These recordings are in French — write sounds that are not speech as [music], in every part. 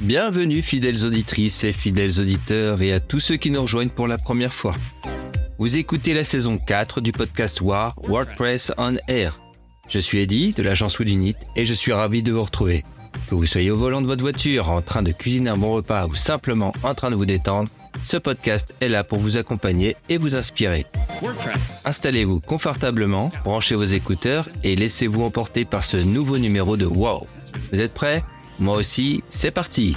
Bienvenue fidèles auditrices et fidèles auditeurs et à tous ceux qui nous rejoignent pour la première fois. Vous écoutez la saison 4 du podcast War WordPress on Air. Je suis Eddy de l'agence Woodunit et je suis ravi de vous retrouver. Que vous soyez au volant de votre voiture, en train de cuisiner un bon repas ou simplement en train de vous détendre, ce podcast est là pour vous accompagner et vous inspirer. Installez-vous confortablement, branchez vos écouteurs et laissez-vous emporter par ce nouveau numéro de Wow. Vous êtes prêts? Moi aussi, c'est parti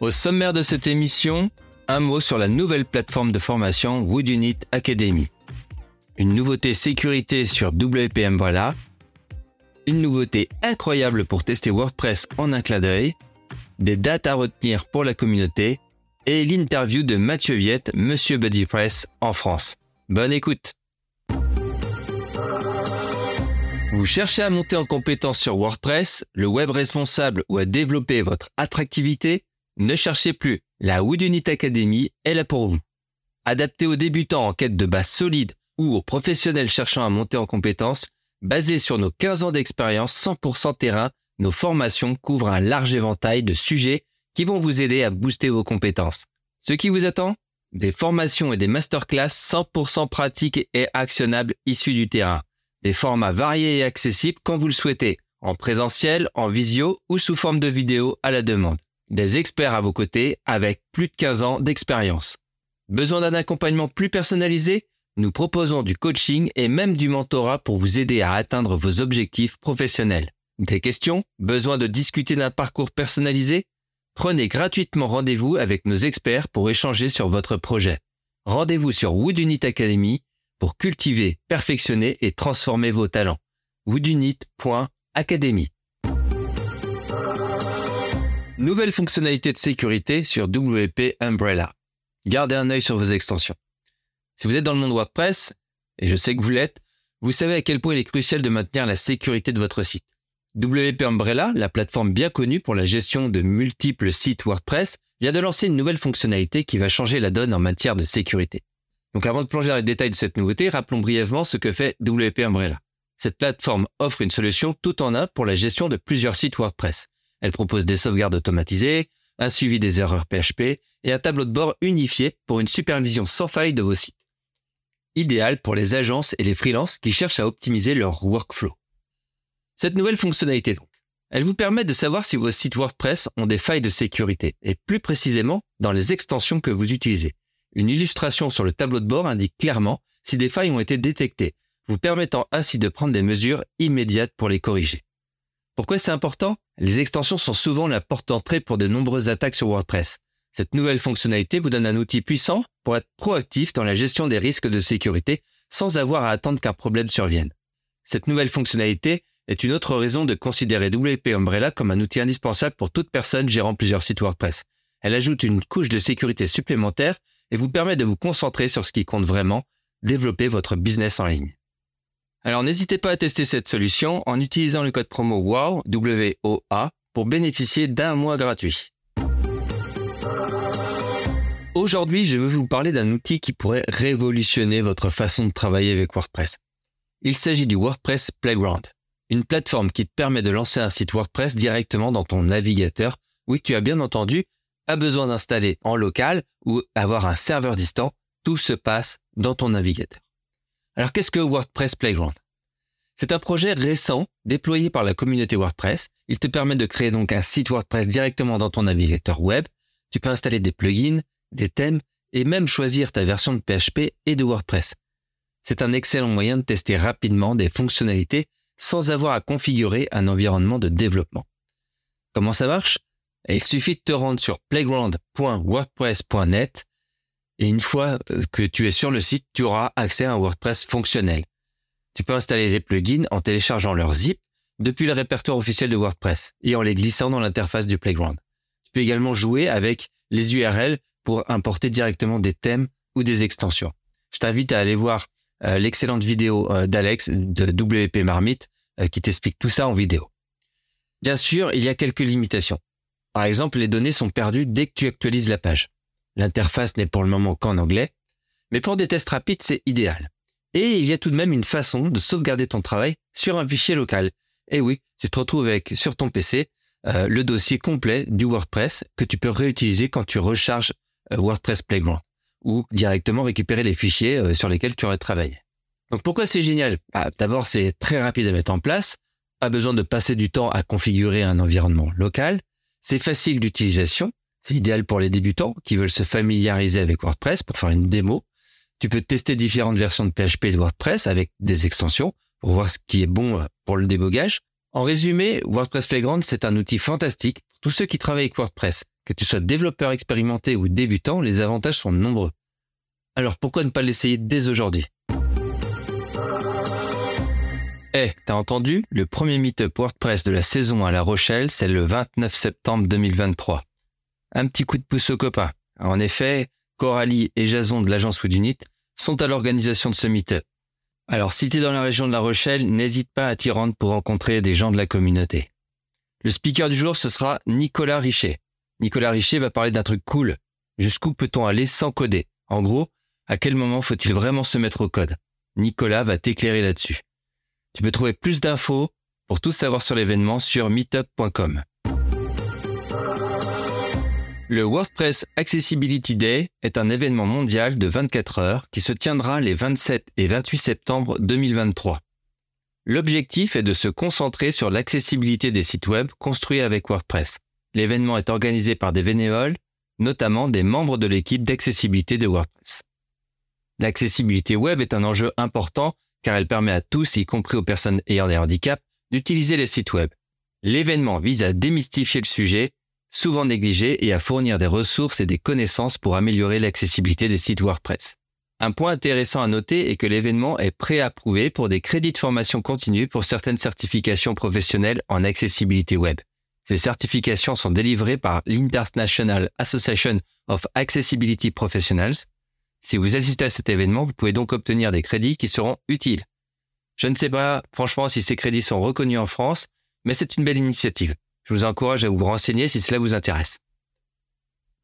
Au sommaire de cette émission, un mot sur la nouvelle plateforme de formation Woodunit Academy. Une nouveauté sécurité sur WP Umbrella. Une nouveauté incroyable pour tester WordPress en un clin d'œil. Des dates à retenir pour la communauté et l'interview de Mathieu Viette, Monsieur Buddy Press en France. Bonne écoute Vous cherchez à monter en compétence sur WordPress, le web responsable ou à développer votre attractivité? Ne cherchez plus, la Woodunit Academy est là pour vous. Adapté aux débutants en quête de base solide ou aux professionnels cherchant à monter en compétence, basé sur nos 15 ans d'expérience 100% terrain, nos formations couvrent un large éventail de sujets qui vont vous aider à booster vos compétences. Ce qui vous attend? Des formations et des masterclass 100% pratiques et actionnables issus du terrain. Des formats variés et accessibles quand vous le souhaitez, en présentiel, en visio ou sous forme de vidéo à la demande. Des experts à vos côtés avec plus de 15 ans d'expérience. Besoin d'un accompagnement plus personnalisé? Nous proposons du coaching et même du mentorat pour vous aider à atteindre vos objectifs professionnels. Des questions? Besoin de discuter d'un parcours personnalisé? Prenez gratuitement rendez-vous avec nos experts pour échanger sur votre projet. Rendez-vous sur Woodunit Academy pour cultiver, perfectionner et transformer vos talents. woodunit.academy Nouvelle fonctionnalité de sécurité sur WP Umbrella. Gardez un œil sur vos extensions. Si vous êtes dans le monde WordPress, et je sais que vous l'êtes, vous savez à quel point il est crucial de maintenir la sécurité de votre site. WP Umbrella, la plateforme bien connue pour la gestion de multiples sites WordPress, vient de lancer une nouvelle fonctionnalité qui va changer la donne en matière de sécurité. Donc avant de plonger dans les détails de cette nouveauté, rappelons brièvement ce que fait WP Umbrella. Cette plateforme offre une solution tout en un pour la gestion de plusieurs sites WordPress. Elle propose des sauvegardes automatisées, un suivi des erreurs PHP et un tableau de bord unifié pour une supervision sans faille de vos sites. Idéal pour les agences et les freelances qui cherchent à optimiser leur workflow. Cette nouvelle fonctionnalité donc, elle vous permet de savoir si vos sites WordPress ont des failles de sécurité et plus précisément dans les extensions que vous utilisez. Une illustration sur le tableau de bord indique clairement si des failles ont été détectées, vous permettant ainsi de prendre des mesures immédiates pour les corriger. Pourquoi c'est important? Les extensions sont souvent la porte d'entrée pour de nombreuses attaques sur WordPress. Cette nouvelle fonctionnalité vous donne un outil puissant pour être proactif dans la gestion des risques de sécurité sans avoir à attendre qu'un problème survienne. Cette nouvelle fonctionnalité est une autre raison de considérer WP Umbrella comme un outil indispensable pour toute personne gérant plusieurs sites WordPress. Elle ajoute une couche de sécurité supplémentaire et vous permet de vous concentrer sur ce qui compte vraiment, développer votre business en ligne. Alors n'hésitez pas à tester cette solution en utilisant le code promo WOW, W-O-A, pour bénéficier d'un mois gratuit. Aujourd'hui, je veux vous parler d'un outil qui pourrait révolutionner votre façon de travailler avec WordPress. Il s'agit du WordPress Playground une plateforme qui te permet de lancer un site WordPress directement dans ton navigateur. Oui, tu as bien entendu, pas besoin d'installer en local ou avoir un serveur distant, tout se passe dans ton navigateur. Alors qu'est-ce que WordPress Playground? C'est un projet récent déployé par la communauté WordPress. Il te permet de créer donc un site WordPress directement dans ton navigateur web. Tu peux installer des plugins, des thèmes et même choisir ta version de PHP et de WordPress. C'est un excellent moyen de tester rapidement des fonctionnalités sans avoir à configurer un environnement de développement. Comment ça marche? Il suffit de te rendre sur playground.wordpress.net et une fois euh, que tu es sur le site, tu auras accès à un WordPress fonctionnel. Tu peux installer les plugins en téléchargeant leur zip depuis le répertoire officiel de WordPress et en les glissant dans l'interface du Playground. Tu peux également jouer avec les URL pour importer directement des thèmes ou des extensions. Je t'invite à aller voir euh, l'excellente vidéo euh, d'Alex de WP Marmite qui t'explique tout ça en vidéo. Bien sûr, il y a quelques limitations. Par exemple, les données sont perdues dès que tu actualises la page. L'interface n'est pour le moment qu'en anglais, mais pour des tests rapides, c'est idéal. Et il y a tout de même une façon de sauvegarder ton travail sur un fichier local. Et oui, tu te retrouves avec sur ton PC euh, le dossier complet du WordPress que tu peux réutiliser quand tu recharges euh, WordPress Playground ou directement récupérer les fichiers euh, sur lesquels tu aurais travaillé. Donc pourquoi c'est génial? Bah, D'abord, c'est très rapide à mettre en place, pas besoin de passer du temps à configurer un environnement local, c'est facile d'utilisation, c'est idéal pour les débutants qui veulent se familiariser avec WordPress pour faire une démo. Tu peux tester différentes versions de PHP de WordPress avec des extensions pour voir ce qui est bon pour le débogage. En résumé, WordPress Playground, c'est un outil fantastique pour tous ceux qui travaillent avec WordPress. Que tu sois développeur expérimenté ou débutant, les avantages sont nombreux. Alors pourquoi ne pas l'essayer dès aujourd'hui? Eh, t'as entendu? Le premier meet-up WordPress de la saison à La Rochelle, c'est le 29 septembre 2023. Un petit coup de pouce aux copains. En effet, Coralie et Jason de l'agence Woodunit sont à l'organisation de ce meet-up. Alors si tu es dans la région de La Rochelle, n'hésite pas à t'y rendre pour rencontrer des gens de la communauté. Le speaker du jour, ce sera Nicolas Richer. Nicolas Richer va parler d'un truc cool. Jusqu'où peut-on aller sans coder? En gros, à quel moment faut-il vraiment se mettre au code? Nicolas va t'éclairer là-dessus. Tu peux trouver plus d'infos pour tout savoir sur l'événement sur meetup.com. Le WordPress Accessibility Day est un événement mondial de 24 heures qui se tiendra les 27 et 28 septembre 2023. L'objectif est de se concentrer sur l'accessibilité des sites web construits avec WordPress. L'événement est organisé par des bénévoles, notamment des membres de l'équipe d'accessibilité de WordPress. L'accessibilité web est un enjeu important car elle permet à tous, y compris aux personnes ayant des handicaps, d'utiliser les sites web. L'événement vise à démystifier le sujet, souvent négligé, et à fournir des ressources et des connaissances pour améliorer l'accessibilité des sites WordPress. Un point intéressant à noter est que l'événement est préapprouvé pour des crédits de formation continue pour certaines certifications professionnelles en accessibilité web. Ces certifications sont délivrées par l'International Association of Accessibility Professionals, si vous assistez à cet événement, vous pouvez donc obtenir des crédits qui seront utiles. Je ne sais pas, franchement, si ces crédits sont reconnus en France, mais c'est une belle initiative. Je vous encourage à vous renseigner si cela vous intéresse.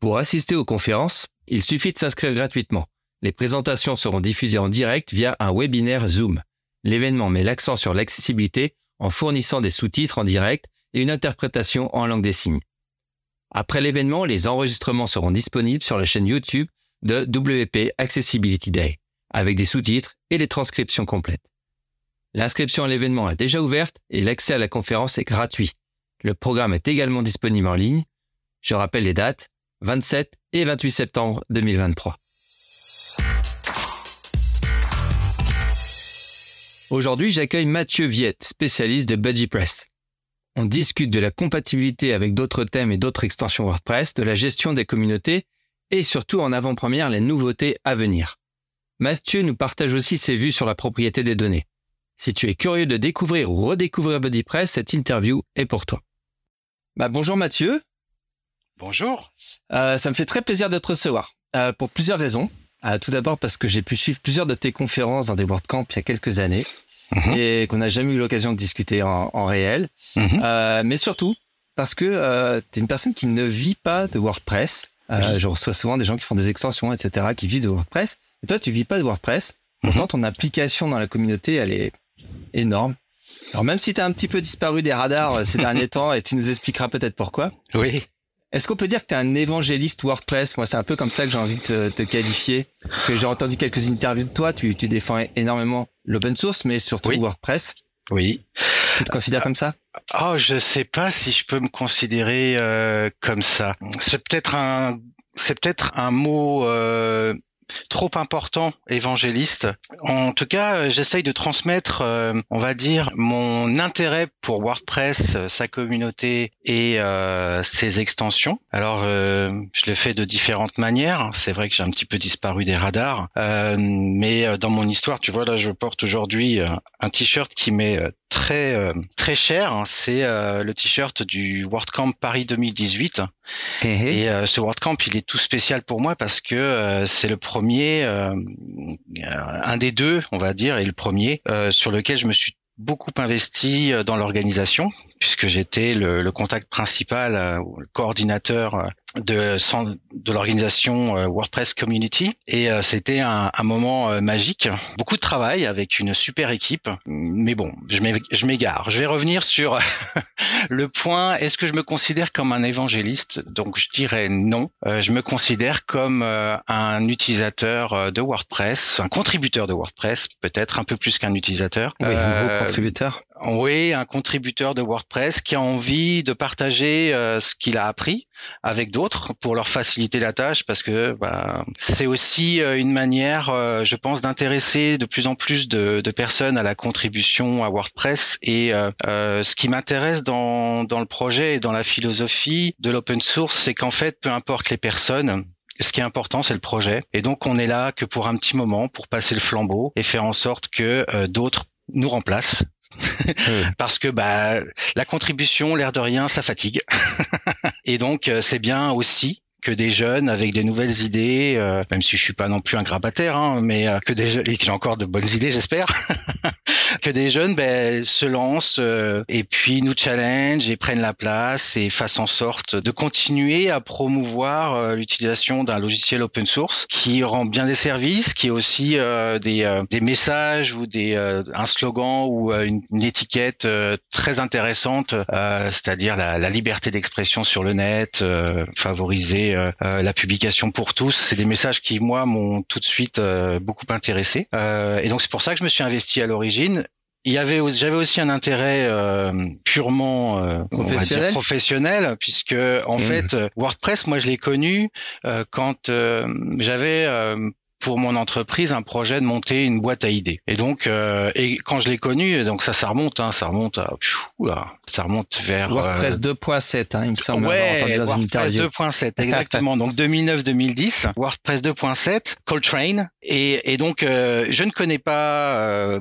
Pour assister aux conférences, il suffit de s'inscrire gratuitement. Les présentations seront diffusées en direct via un webinaire Zoom. L'événement met l'accent sur l'accessibilité en fournissant des sous-titres en direct et une interprétation en langue des signes. Après l'événement, les enregistrements seront disponibles sur la chaîne YouTube de WP Accessibility Day, avec des sous-titres et les transcriptions complètes. L'inscription à l'événement est déjà ouverte et l'accès à la conférence est gratuit. Le programme est également disponible en ligne. Je rappelle les dates, 27 et 28 septembre 2023. Aujourd'hui, j'accueille Mathieu Viette, spécialiste de BuddyPress. On discute de la compatibilité avec d'autres thèmes et d'autres extensions WordPress, de la gestion des communautés et surtout en avant-première les nouveautés à venir. Mathieu nous partage aussi ses vues sur la propriété des données. Si tu es curieux de découvrir ou redécouvrir BuddyPress, cette interview est pour toi. Bah, bonjour Mathieu. Bonjour. Euh, ça me fait très plaisir de te recevoir euh, pour plusieurs raisons. Euh, tout d'abord parce que j'ai pu suivre plusieurs de tes conférences dans des WordCamp il y a quelques années mhm. et qu'on n'a jamais eu l'occasion de discuter en, en réel. Mhm. mais surtout parce que tu es une personne qui ne vit pas de WordPress euh, je reçois souvent des gens qui font des extensions, etc., qui vivent de WordPress. Et toi, tu vis pas de WordPress. Pourtant, mhm. ton application dans la communauté, elle est énorme. Alors même si tu as un petit peu disparu des radars euh, ces [laughs] derniers temps, et tu nous expliqueras peut-être pourquoi. Oui. Est-ce qu'on peut dire que tu es un évangéliste WordPress? Moi, c'est un peu comme ça que j'ai envie de te, qualifier. Parce que j'ai entendu quelques interviews de toi. Tu, tu défends énormément l'open source, mais surtout WordPress. Oui. Tu te considères comme ça? Oh, je sais pas si je peux me considérer euh, comme ça. C'est peut-être un, c'est peut-être un mot euh, trop important évangéliste. En tout cas, euh, j'essaye de transmettre, euh, on va dire, mon intérêt pour WordPress, euh, sa communauté et ses extensions. Alors, je le fais de différentes manières. C'est vrai que j'ai un petit peu disparu des radars, mais dans mon histoire, tu vois, là, je porte aujourd'hui un t-shirt qui m'est très très cher. C'est le t-shirt du WordCamp Paris 2018. Et ce WordCamp, il est tout spécial pour moi parce que c'est le premier euh, un des deux, on va dire, et le premier euh, sur lequel je me suis beaucoup investi euh, dans l'organisation puisque j'étais le, contact principal, le coordinateur de, de l'organisation euh, WordPress Community et euh, c'était un, un, moment euh, magique. Beaucoup de travail avec une super équipe, mais bon, je m'égare. Je vais revenir sur [laughs] le point. Est-ce que je me considère comme un évangéliste? Donc je dirais non. je me considère comme un utilisateur de WordPress, un contributeur de WordPress, peut-être un peu plus qu'un utilisateur. Oui, un gros contributeur. Oui, un contributeur de WordPress qui a envie de partager ce qu'il a appris avec d'autres pour leur faciliter la tâche parce que bah, c'est aussi euh, une manière, euh, je pense, d'intéresser de plus en plus de, personnes à la contribution à WordPress. Et euh, ce qui m'intéresse dans, dans le projet et dans la philosophie de l'open source, c'est qu'en fait, peu importe les personnes, ce qui est important, c'est le projet. Et donc, on est là que pour un petit moment, pour passer le flambeau et faire en sorte que d'autres nous remplacent [laughs] parce que bah la contribution, l'air de rien, ça fatigue. [laughs] et donc euh, c'est bien aussi que des jeunes avec des nouvelles idées, euh, même si je suis pas non plus un grabataire, hein, mais euh, que des et que j'ai encore de bonnes idées, j'espère, [laughs] que des jeunes ben, se lancent euh, et puis nous challenge et prennent la place et fassent en sorte de continuer à promouvoir l'utilisation d'un logiciel open source qui rend bien des services, qui est aussi des, des messages ou des un slogan ou une, une étiquette très intéressante, c'est-à-dire la, la liberté d'expression sur le net, favoriser euh, euh, la publication pour tous. C'est des messages qui moi m'ont tout de suite euh, beaucoup intéressé. et donc c'est pour ça que je me suis investi à l'origine il y avait j'avais aussi un intérêt purement professionnel. professionnel puisque en mmh. fait WordPress moi je l'ai connu quand j'avais pour mon entreprise un projet de monter une boîte à idées. Et donc, euh, et quand je l'ai connu, donc ça, ça remonte, hein, ça remonte, à, là, ça remonte vers WordPress 2.7, euh, hein, il me semble. Ouais, WordPress 2.7, exactement. [laughs] donc 2009-2010, WordPress 2.7, Coltrane, et, et donc euh, je ne connais pas euh,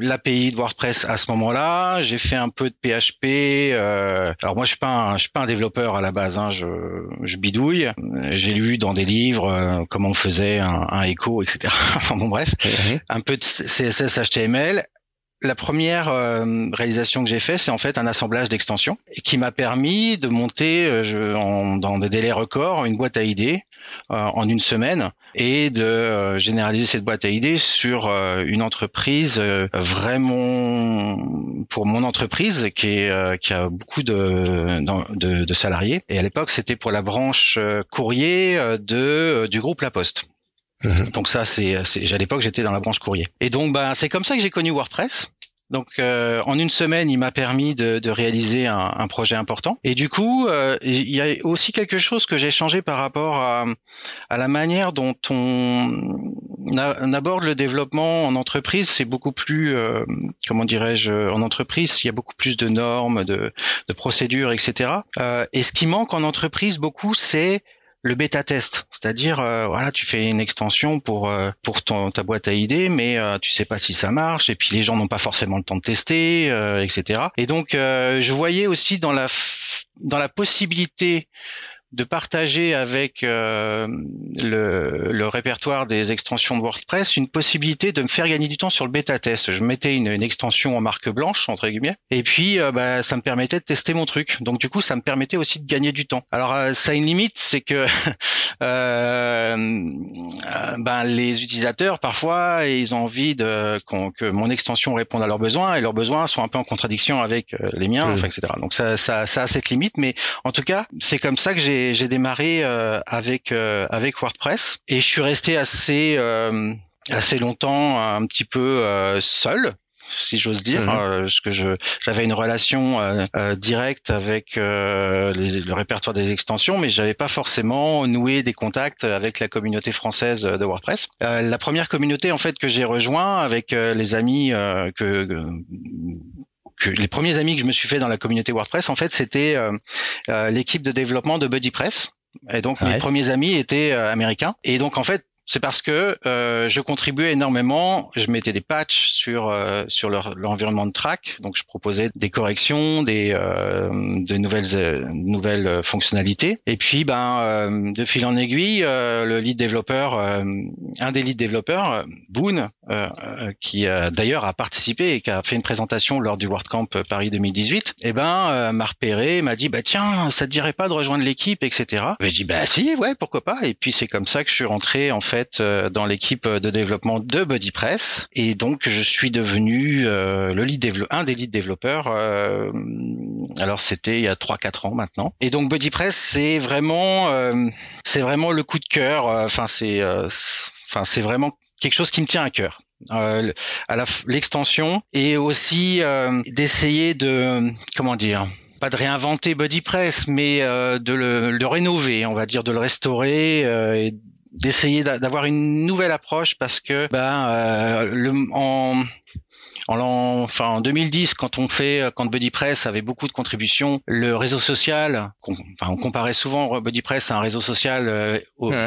l'API de WordPress à ce moment-là. J'ai fait un peu de PHP. alors moi, je suis pas, un, je suis pas un développeur à la base, hein, je, je bidouille. J'ai lu dans des livres comment on faisait un, un écho, etc. [laughs] enfin bon, bref, un peu de CSS, HTML. La première euh, réalisation que j'ai fait, c'est en fait un assemblage d'extensions qui m'a permis de monter euh, je, en, dans des délais records une boîte à idées euh, en une semaine et de généraliser cette boîte à idées sur une entreprise vraiment pour mon entreprise qui, est, qui a beaucoup de, de, de salariés. Et à l'époque, c'était pour la branche courrier de du groupe La Poste. Mhm. Donc ça, c'est, à l'époque, j'étais dans la branche courrier. Et donc, bah, c'est comme ça que j'ai connu WordPress. Donc euh, en une semaine, il m'a permis de, de réaliser un, un, projet important. Et du coup, euh, il y a aussi quelque chose que j'ai changé par rapport à, à, la manière dont on, on, aborde le développement en entreprise. C'est beaucoup plus, euh, comment dirais-je, en entreprise, il y a beaucoup plus de normes, de, de procédures, etc. Euh, et ce qui manque en entreprise beaucoup, c'est le bêta test, c'est-à-dire euh, voilà, tu fais une extension pour euh, pour ton, ta boîte à idées, mais euh, tu sais pas si ça marche, et puis les gens n'ont pas forcément le temps de tester, etc. Et donc je voyais aussi dans la dans la possibilité de partager avec euh, le, le, répertoire des extensions de WordPress une possibilité de me faire gagner du temps sur le bêta test. Je mettais une, une extension en marque blanche entre guillemets, et puis euh, bah, ça me permettait de tester mon truc. Donc du coup, ça me permettait aussi de gagner du temps. Alors euh, ça a une limite, c'est que [laughs] ben les utilisateurs parfois ils ont envie de que mon extension réponde à leurs besoins et leurs besoins sont un peu en contradiction avec les miens, enfin, etc. Donc ça, ça, ça a cette limite, mais en tout cas c'est comme ça que j'ai j'ai démarré euh, avec euh, avec WordPress. Et je suis resté assez euh, assez longtemps un petit peu seul si j'ose dire, parce que je j'avais une relation directe avec le répertoire des extensions, mais j'avais pas forcément noué des contacts avec la communauté française de WordPress. la première communauté en fait que j'ai rejoint avec les amis que les premiers amis que je me suis fait dans la communauté WordPress, en fait, c'était euh, euh, l'équipe de développement de BuddyPress. Et donc mes premiers amis étaient euh, américains. Et donc en fait, c'est parce que euh, je contribuais énormément. Je mettais des patchs sur euh, sur l'environnement de track, donc je proposais des corrections, des euh, de nouvelles euh, nouvelles fonctionnalités. Et puis, ben, euh, de fil en aiguille, le lead développeur, un des lead développeurs, Boone, qui d'ailleurs a participé et qui a fait une présentation lors du WordCamp Paris 2018, et eh ben m'a repéré, m'a dit bah tiens, ça te dirait pas de rejoindre l'équipe, etc. J'ai dit bah si, ouais, pourquoi pas. Et puis c'est comme ça que je suis rentré en fait euh, dans l'équipe de développement de BuddyPress et donc je suis devenu euh, le lead un des lead développeurs. Euh, alors c'était il y a 3-4 ans maintenant. Et donc BuddyPress c'est vraiment c'est vraiment le coup de cœur. Enfin c'est enfin c'est vraiment quelque chose qui me tient à cœur. Euh, à l'extension et aussi d'essayer de comment dire pas de réinventer BuddyPress mais de le, le, rénover on va dire de le restaurer et d'essayer d'avoir une nouvelle approche parce que ben euh, le, en en, enfin, en 2010, quand on fait, quand BuddyPress avait beaucoup de contributions, le réseau social, on, enfin, on comparait souvent BuddyPress à un réseau social euh,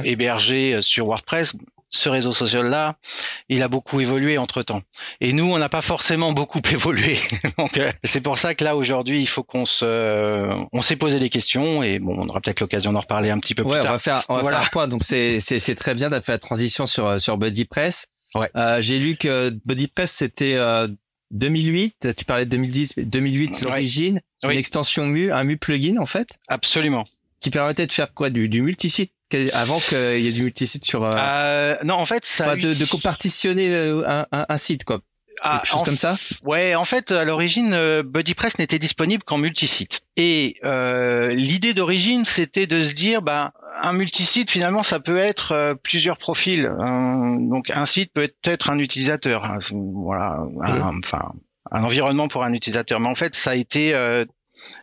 hébergé sur WordPress ce réseau social-là, il a beaucoup évolué entre-temps. Et nous, on n'a pas forcément beaucoup [laughs] évolué. Donc, euh, c'est pour ça que là, aujourd'hui, il faut qu'on se, on s'est posé des questions et bon, on aura peut-être l'occasion d'en reparler un petit peu plus tard. On va faire, on va faire un point. Donc, c'est, c'est, c'est très bien d'avoir fait la transition sur, sur BuddyPress. Ouais. Euh, j'ai lu que BuddyPress, c'était, euh, 2008, tu parlais de 2010, 2008 l'origine, une extension MU, un MU plugin en fait. Absolument. Qui permettait de faire quoi du, du multisite avant qu'il y ait du multisite sur. Euh... Euh, non, en fait, ça. de, de compartitionner euh, un, un, un, site, quoi. Ah, Quelque chose comme ça. Ouais, en fait, à l'origine, euh, BuddyPress n'était disponible qu'en multisite. Et euh, l'idée d'origine, c'était de se dire, bah, un multisite, finalement, ça peut être euh, plusieurs profils. donc, un site peut être un utilisateur. Hein, voilà, un, enfin, un environnement pour un utilisateur. Mais en fait, ça a été,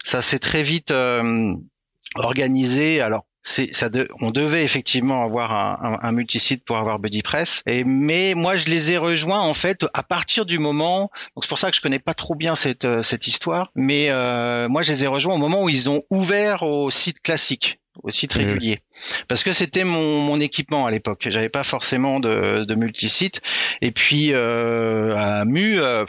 ça s'est très vite organisé. Alors ça on devait effectivement avoir un, un, un, multisite pour avoir BuddyPress et mais moi je les ai rejoints en fait à partir du moment donc c'est pour ça que je connais pas trop bien cette euh, cette histoire mais euh, moi je les ai rejoints au moment où ils ont ouvert au site classique au site mmh. régulier. Parce que c'était mon, mon équipement à l'époque. J'avais pas forcément de, de multisite. Et puis euh, à Mu euh,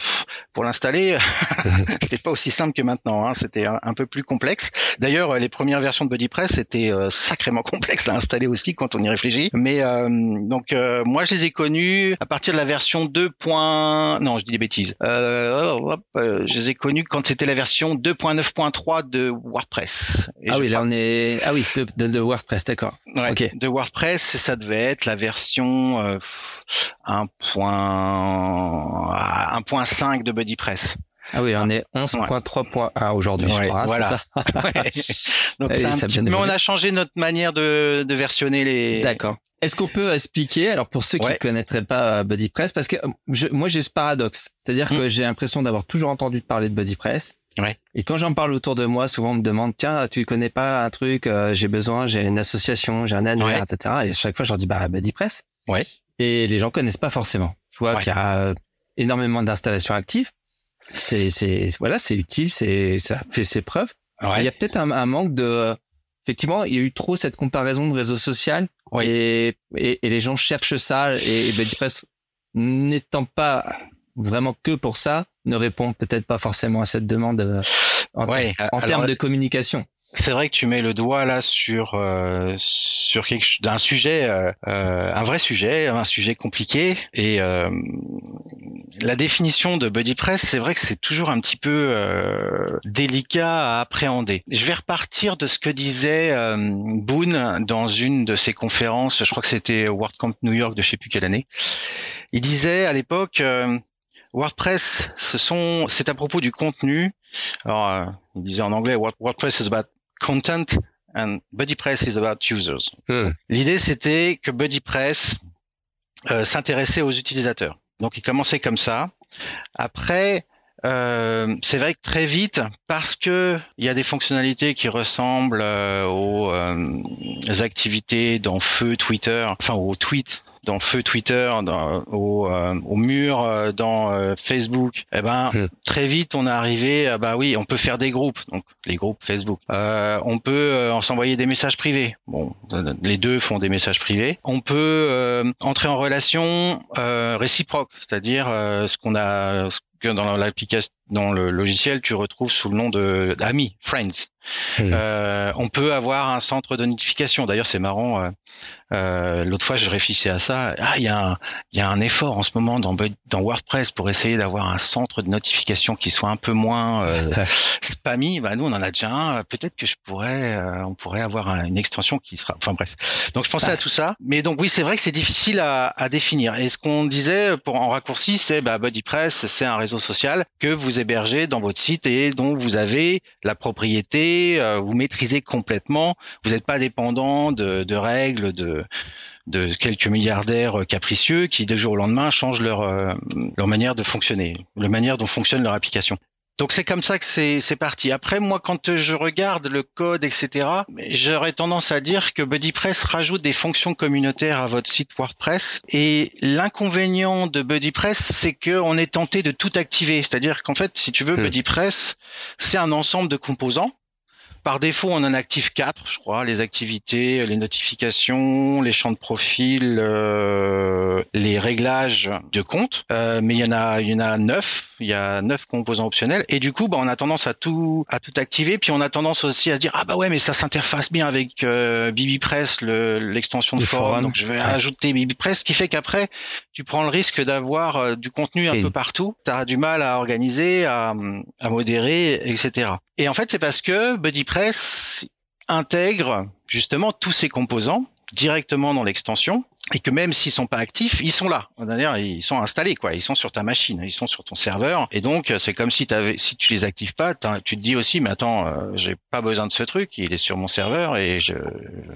pour l'installer [laughs] [laughs] c'était pas aussi simple que maintenant hein. c'était un, peu plus complexe. D'ailleurs les premières versions de BuddyPress étaient euh, sacrément complexes à installer aussi quand on y réfléchit. Mais euh, donc euh, moi je les ai connus à partir de la version 2. non je dis des bêtises. Je les ai connus quand c'était la version 2.9.3 de WordPress. Ah oui là on est ah oui de, de, WordPress, d'accord. Ouais, De WordPress, ça devait être la version euh, 1.5 de BuddyPress. Ah oui, on est 11.3.1 aujourd'hui, je crois. Hein, voilà. [laughs] Donc Mais on a changé notre manière de, de versionner les. D'accord. Est-ce qu'on peut expliquer, alors pour ceux qui ne connaîtraient pas euh, BuddyPress, parce que je, moi j'ai ce paradoxe, c'est-à-dire hmm. que j'ai l'impression d'avoir toujours entendu parler de BuddyPress, Ouais. Et quand j'en parle autour de moi, souvent on me demande tiens, tu connais pas un truc euh, J'ai besoin, j'ai une association, j'ai un annuaire, etc. Et à chaque fois, je leur dis bah BuddyPress. Ouais. Et les gens connaissent pas forcément. Je vois qu'il y a euh, énormément d'installations actives. C'est c'est voilà, c'est utile, c'est ça fait ses preuves. Ouais. Il y a peut-être un, un, manque de effectivement, il y a eu trop cette comparaison de réseaux sociaux et, et, et les gens cherchent ça et, et BuddyPress n'étant pas vraiment que pour ça ne répond peut-être pas forcément à cette demande euh, en, en termes de communication. C'est vrai que tu mets le doigt là sur euh, sur quelque d'un sujet, euh, euh, un vrai sujet, un sujet compliqué. Et euh, la définition de BuddyPress, c'est vrai que c'est toujours un petit peu euh, délicat à appréhender. Je vais repartir de ce que disait Boone dans une de ses conférences. Je crois que c'était WordCamp New York de je sais plus quelle année. Il disait à l'époque WordPress, ce sont, c'est à propos du contenu. Alors, euh, il disait en anglais, WordPress is about content and BuddyPress is about users. Hmm. L'idée, c'était que BuddyPress euh, s'intéressait aux utilisateurs. Donc, il commençait comme ça. Après, euh, c'est vrai que très vite, parce que il y a des fonctionnalités qui ressemblent aux activités dans Feu Twitter, enfin aux tweets dans feu Twitter, dans, au, euh, au mur euh, dans euh, Facebook, eh ben hmm. très vite on est arrivé. Ah bah oui, on peut faire des groupes, donc les groupes Facebook. on peut s'envoyer des messages privés. Bon, les deux font des messages privés. On peut entrer en relation réciproque, c'est-à-dire ce qu'on a ce que dans l'application, dans le logiciel, tu retrouves sous le nom de d'amis, friends. Euh, on peut avoir un centre de notification. D'ailleurs, c'est marrant. Euh, euh, l'autre fois, je réfléchissais à ça. Ah, il y, a un, y a un effort en ce moment dans, dans WordPress pour essayer d'avoir un centre de notification qui soit un peu moins euh, [laughs] spammy. Bah, nous, on en a déjà un. Peut-être que je pourrais, euh, on pourrait avoir une extension qui sera. Enfin bref. Donc, je pensais à tout ça. Mais donc, oui, c'est vrai que c'est difficile à, à, définir. Et ce qu'on disait pour en raccourci, c'est bah, BuddyPress, c'est un réseau social que vous hébergez dans votre site et dont vous avez la propriété, euh, vous maîtrisez complètement. Vous n'êtes pas dépendant de, règles, de quelques milliardaires capricieux qui, du jour au lendemain, changent euh, leur manière de fonctionner, la manière dont fonctionne leur application. Donc c'est comme ça que c'est parti. Après moi quand je regarde le code etc, j'aurais tendance à dire que BuddyPress rajoute des fonctions communautaires à votre site WordPress et l'inconvénient de BuddyPress c'est que on est tenté de tout activer. C'est-à-dire qu'en fait si tu veux hmm. BuddyPress c'est un ensemble de composants par défaut, on en active quatre, je crois, les activités, les notifications, les champs de profil, euh, les réglages de compte. Euh, mais il y en a, il y en a neuf. Il y a neuf composants optionnels. Et du coup, bah, on a tendance à tout, à tout activer. Puis on a tendance aussi à se dire, ah bah ouais, mais ça s'interface bien avec euh, BibiPress, l'extension de forum. Donc je vais ajouter BibiPress, ce qui fait qu'après, tu prends le risque d'avoir euh, du contenu un peu partout. Tu as du mal à organiser, à, à modérer, etc. Et en fait, c'est parce que BuddyPress intègre justement tous ces composants directement dans l'extension et que même s'ils sont pas actifs, ils sont là. D'ailleurs, ils sont installés quoi, ils sont sur ta machine, ils sont sur ton serveur et donc c'est comme si tu si tu les actives pas, tu te dis aussi mais attends, euh, j'ai pas besoin de ce truc, il est sur mon serveur et je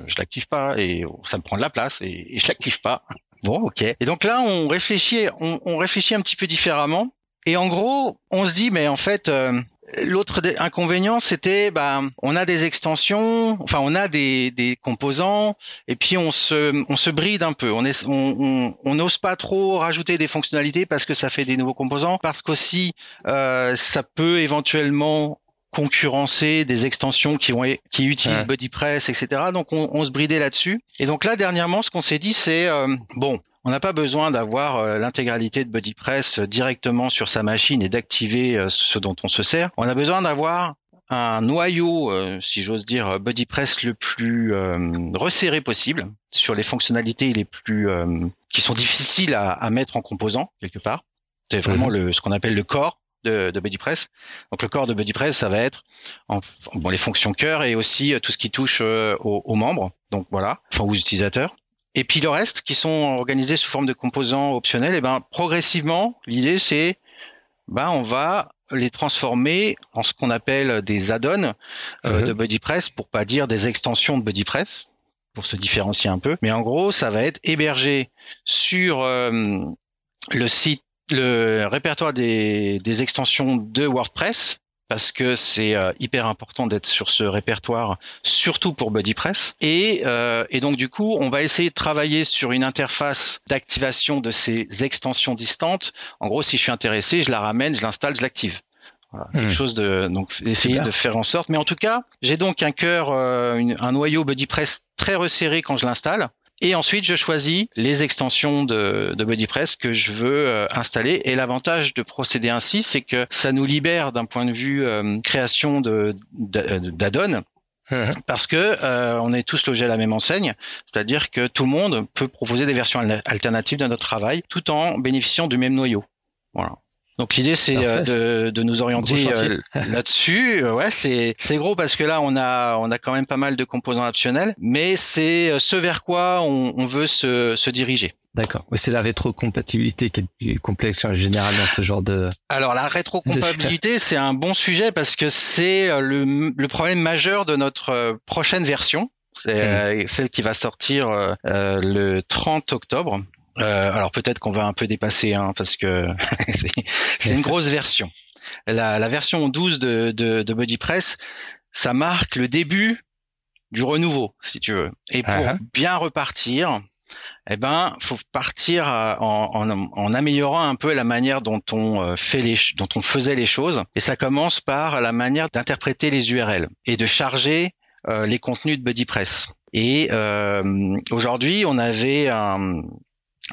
je l'active pas et ça me prend de la place et, je l'active pas. Bon, OK. Et donc là, on réfléchit on, on réfléchit un petit peu différemment et en gros, on se dit mais en fait euh, L'autre inconvénient, c'était, bah, on a des extensions, enfin, on a des, des composants, et puis on se, on se bride un peu. On n'ose on, on, pas trop rajouter des fonctionnalités parce que ça fait des nouveaux composants, parce qu'aussi, euh, ça peut éventuellement concurrencer des extensions qui vont qui utilisent BuddyPress, etc. Donc on, on se bridait là-dessus. Et donc là dernièrement, ce qu'on s'est dit, c'est euh, bon, on n'a pas besoin d'avoir euh, l'intégralité de BuddyPress euh, directement sur sa machine et d'activer euh, ce dont on se sert. On a besoin d'avoir un noyau, si j'ose dire, BuddyPress le plus resserré possible sur les fonctionnalités les plus qui sont difficiles à, mettre en composant quelque part. C'est vraiment mhm. le ce qu'on appelle le corps de, de BuddyPress. Donc le corps de BuddyPress, ça va être en, bon les fonctions cœur et aussi tout ce qui touche aux, aux membres. Donc voilà, enfin aux utilisateurs. Et puis le reste, qui sont organisés sous forme de composants optionnels, et eh ben progressivement, l'idée c'est, ben on va les transformer en ce qu'on appelle des add-ons euh, uh-huh. de BuddyPress, pour pas dire des extensions de BuddyPress, pour se différencier un peu. Mais en gros, ça va être hébergé sur euh, le site, le répertoire des, des extensions de WordPress parce que c'est euh, hyper important d'être sur ce répertoire, surtout pour BuddyPress. Et, euh, et donc du coup, on va essayer de travailler sur une interface d'activation de ces extensions distantes. En gros, si je suis intéressé, je la ramène, je l'installe, je l'active. Voilà, quelque hmm. chose de donc essayer de faire en sorte. Mais en tout cas, j'ai donc un cœur, euh, un noyau BuddyPress très resserré quand je l'installe. Et ensuite, je choisis les extensions de, de BuddyPress que je veux euh, installer. Et l'avantage de procéder ainsi, c'est que ça nous libère d'un point de vue euh, création de d'add-on [laughs] parce que euh, on est tous logés à la même enseigne, c'est-à-dire que tout le monde peut proposer des versions alternatives de notre travail tout en bénéficiant du même noyau. Voilà. Donc l'idée c'est euh, de, de, nous orienter euh, [laughs] là-dessus. Euh, ouais, c'est c'est gros parce que là on a on a quand même pas mal de composants optionnels, mais c'est ce vers quoi on, on veut se, se diriger. D'accord. C'est la rétrocompatibilité qui est complexe en général dans ce genre de. Alors la rétrocompatibilité [laughs] c'est un bon sujet parce que c'est le, le problème majeur de notre prochaine version. C'est celle qui va sortir le 30 octobre. Euh, alors peut-être qu'on va un peu dépasser, hein, parce que [laughs] c'est une grosse version. La, la, version 12 de, de, de BuddyPress, ça marque le début du renouveau, si tu veux. Et pour uh-huh. bien repartir, eh ben, faut partir en, en, en, améliorant un peu la manière dont on fait les, dont on faisait les choses. Et ça commence par la manière d'interpréter les URL et de charger les contenus de BuddyPress. Et euh, aujourd'hui, on avait un,